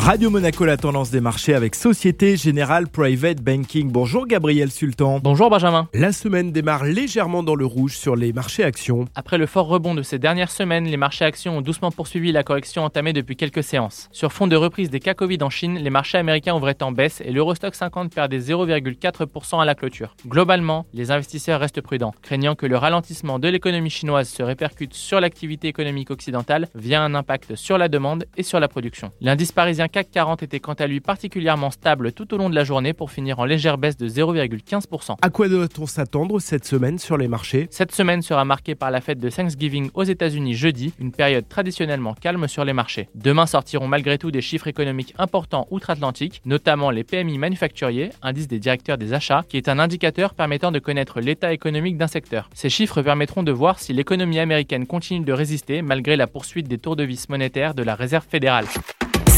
Radio Monaco, la tendance des marchés avec Société Générale Private Banking. Bonjour Gabriel Sultan. Bonjour Benjamin. La semaine démarre légèrement dans le rouge sur les marchés actions. Après le fort rebond de ces dernières semaines, les marchés actions ont doucement poursuivi la correction entamée depuis quelques séances. Sur fond de reprise des cas Covid en Chine, les marchés américains ouvraient en baisse et l'Eurostock 50 perdait 0,4% à la clôture. Globalement, les investisseurs restent prudents, craignant que le ralentissement de l'économie chinoise se répercute sur l'activité économique occidentale via un impact sur la demande et sur la production. L'indice parisien CAC 40 était quant à lui particulièrement stable tout au long de la journée pour finir en légère baisse de 0,15%. À quoi doit-on s'attendre cette semaine sur les marchés? Cette semaine sera marquée par la fête de Thanksgiving aux États-Unis jeudi, une période traditionnellement calme sur les marchés. Demain sortiront malgré tout des chiffres économiques importants outre-Atlantique, notamment les PMI manufacturiers, indice des directeurs des achats, qui est un indicateur permettant de connaître l'état économique d'un secteur. Ces chiffres permettront de voir si l'économie américaine continue de résister malgré la poursuite des tours de vis monétaires de la Réserve fédérale.